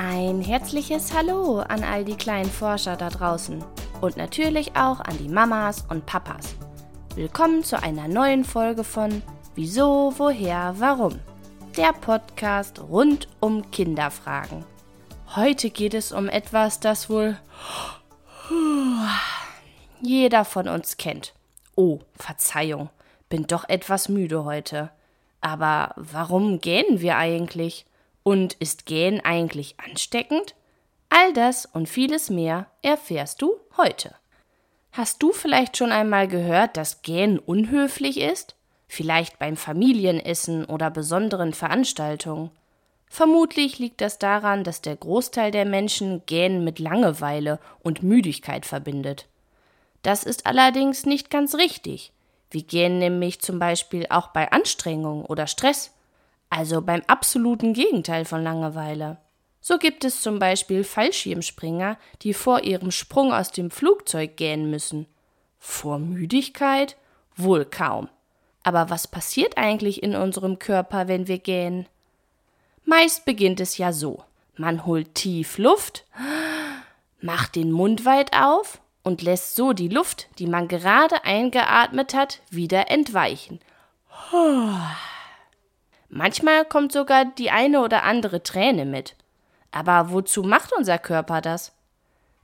Ein herzliches Hallo an all die kleinen Forscher da draußen und natürlich auch an die Mamas und Papas. Willkommen zu einer neuen Folge von Wieso, woher, warum? Der Podcast rund um Kinderfragen. Heute geht es um etwas, das wohl jeder von uns kennt. Oh, Verzeihung, bin doch etwas müde heute. Aber warum gähnen wir eigentlich? Und ist Gähnen eigentlich ansteckend? All das und vieles mehr erfährst du heute. Hast du vielleicht schon einmal gehört, dass Gähnen unhöflich ist? Vielleicht beim Familienessen oder besonderen Veranstaltungen. Vermutlich liegt das daran, dass der Großteil der Menschen Gähnen mit Langeweile und Müdigkeit verbindet. Das ist allerdings nicht ganz richtig. Wir gähnen nämlich zum Beispiel auch bei Anstrengung oder Stress also beim absoluten Gegenteil von Langeweile. So gibt es zum Beispiel Fallschirmspringer, die vor ihrem Sprung aus dem Flugzeug gähnen müssen. Vor Müdigkeit? Wohl kaum. Aber was passiert eigentlich in unserem Körper, wenn wir gähnen? Meist beginnt es ja so. Man holt tief Luft, macht den Mund weit auf und lässt so die Luft, die man gerade eingeatmet hat, wieder entweichen. Manchmal kommt sogar die eine oder andere Träne mit. Aber wozu macht unser Körper das?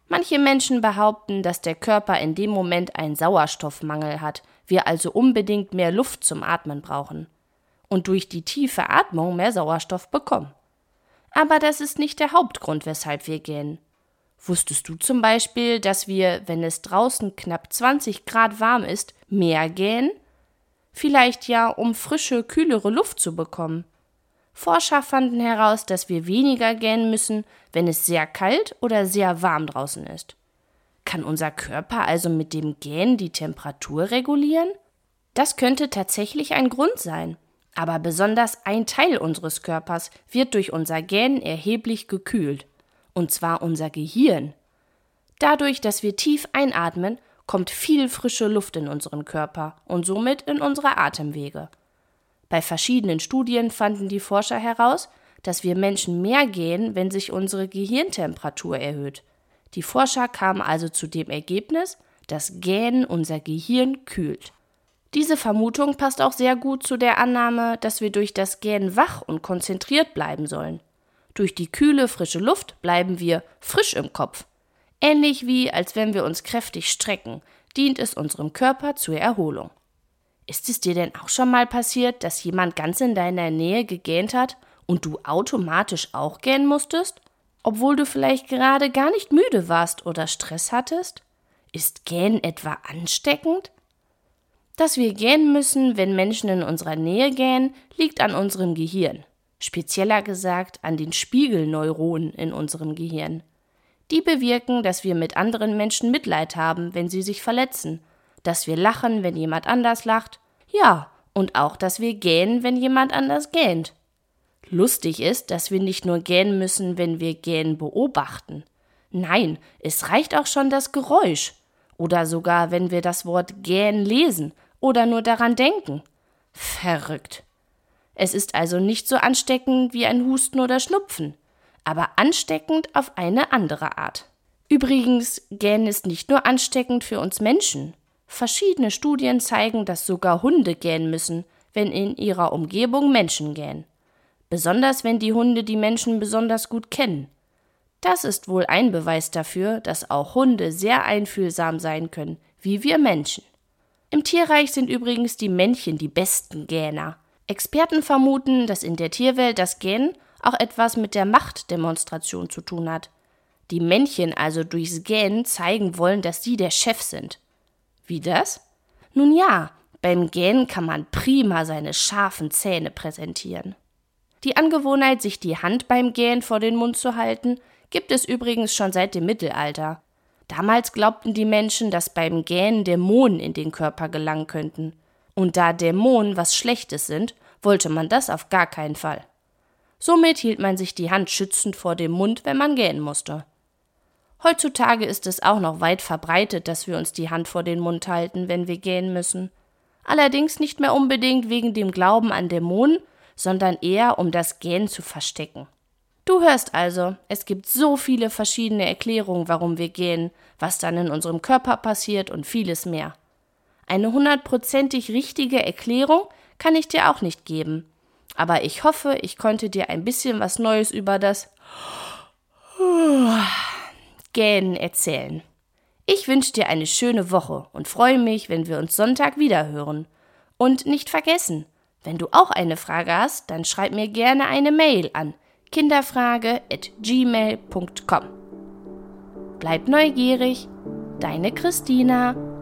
Manche Menschen behaupten, dass der Körper in dem Moment einen Sauerstoffmangel hat, wir also unbedingt mehr Luft zum Atmen brauchen und durch die tiefe Atmung mehr Sauerstoff bekommen. Aber das ist nicht der Hauptgrund, weshalb wir gähnen. Wusstest du zum Beispiel, dass wir, wenn es draußen knapp 20 Grad warm ist, mehr gähnen vielleicht ja um frische, kühlere Luft zu bekommen. Forscher fanden heraus, dass wir weniger gähnen müssen, wenn es sehr kalt oder sehr warm draußen ist. Kann unser Körper also mit dem Gähnen die Temperatur regulieren? Das könnte tatsächlich ein Grund sein. Aber besonders ein Teil unseres Körpers wird durch unser Gähnen erheblich gekühlt. Und zwar unser Gehirn. Dadurch, dass wir tief einatmen, kommt viel frische Luft in unseren Körper und somit in unsere Atemwege. Bei verschiedenen Studien fanden die Forscher heraus, dass wir Menschen mehr gehen, wenn sich unsere Gehirntemperatur erhöht. Die Forscher kamen also zu dem Ergebnis, dass Gähnen unser Gehirn kühlt. Diese Vermutung passt auch sehr gut zu der Annahme, dass wir durch das Gähnen wach und konzentriert bleiben sollen. Durch die kühle, frische Luft bleiben wir frisch im Kopf. Ähnlich wie als wenn wir uns kräftig strecken, dient es unserem Körper zur Erholung. Ist es dir denn auch schon mal passiert, dass jemand ganz in deiner Nähe gegähnt hat und du automatisch auch gähnen musstest? Obwohl du vielleicht gerade gar nicht müde warst oder Stress hattest? Ist Gähnen etwa ansteckend? Dass wir gähnen müssen, wenn Menschen in unserer Nähe gähnen, liegt an unserem Gehirn. Spezieller gesagt an den Spiegelneuronen in unserem Gehirn. Die bewirken, dass wir mit anderen Menschen Mitleid haben, wenn sie sich verletzen, dass wir lachen, wenn jemand anders lacht, ja, und auch, dass wir gähnen, wenn jemand anders gähnt. Lustig ist, dass wir nicht nur gähnen müssen, wenn wir Gähnen beobachten. Nein, es reicht auch schon das Geräusch. Oder sogar, wenn wir das Wort gähnen lesen oder nur daran denken. Verrückt. Es ist also nicht so ansteckend wie ein Husten oder Schnupfen aber ansteckend auf eine andere Art. Übrigens, Gähnen ist nicht nur ansteckend für uns Menschen. Verschiedene Studien zeigen, dass sogar Hunde gähnen müssen, wenn in ihrer Umgebung Menschen gähnen. Besonders wenn die Hunde die Menschen besonders gut kennen. Das ist wohl ein Beweis dafür, dass auch Hunde sehr einfühlsam sein können, wie wir Menschen. Im Tierreich sind übrigens die Männchen die besten Gähner. Experten vermuten, dass in der Tierwelt das Gähnen auch etwas mit der Machtdemonstration zu tun hat. Die Männchen also durchs Gähnen zeigen wollen, dass sie der Chef sind. Wie das? Nun ja, beim Gähnen kann man prima seine scharfen Zähne präsentieren. Die Angewohnheit, sich die Hand beim Gähnen vor den Mund zu halten, gibt es übrigens schon seit dem Mittelalter. Damals glaubten die Menschen, dass beim Gähnen Dämonen in den Körper gelangen könnten. Und da Dämonen was Schlechtes sind, wollte man das auf gar keinen Fall. Somit hielt man sich die Hand schützend vor dem Mund, wenn man gähnen musste. Heutzutage ist es auch noch weit verbreitet, dass wir uns die Hand vor den Mund halten, wenn wir gähnen müssen. Allerdings nicht mehr unbedingt wegen dem Glauben an Dämonen, sondern eher um das Gähnen zu verstecken. Du hörst also, es gibt so viele verschiedene Erklärungen, warum wir gehen, was dann in unserem Körper passiert und vieles mehr. Eine hundertprozentig richtige Erklärung kann ich dir auch nicht geben. Aber ich hoffe, ich konnte dir ein bisschen was Neues über das Gähnen erzählen. Ich wünsche dir eine schöne Woche und freue mich, wenn wir uns Sonntag wieder hören. Und nicht vergessen, wenn du auch eine Frage hast, dann schreib mir gerne eine Mail an kinderfrage@gmail.com. Bleib neugierig, deine Christina.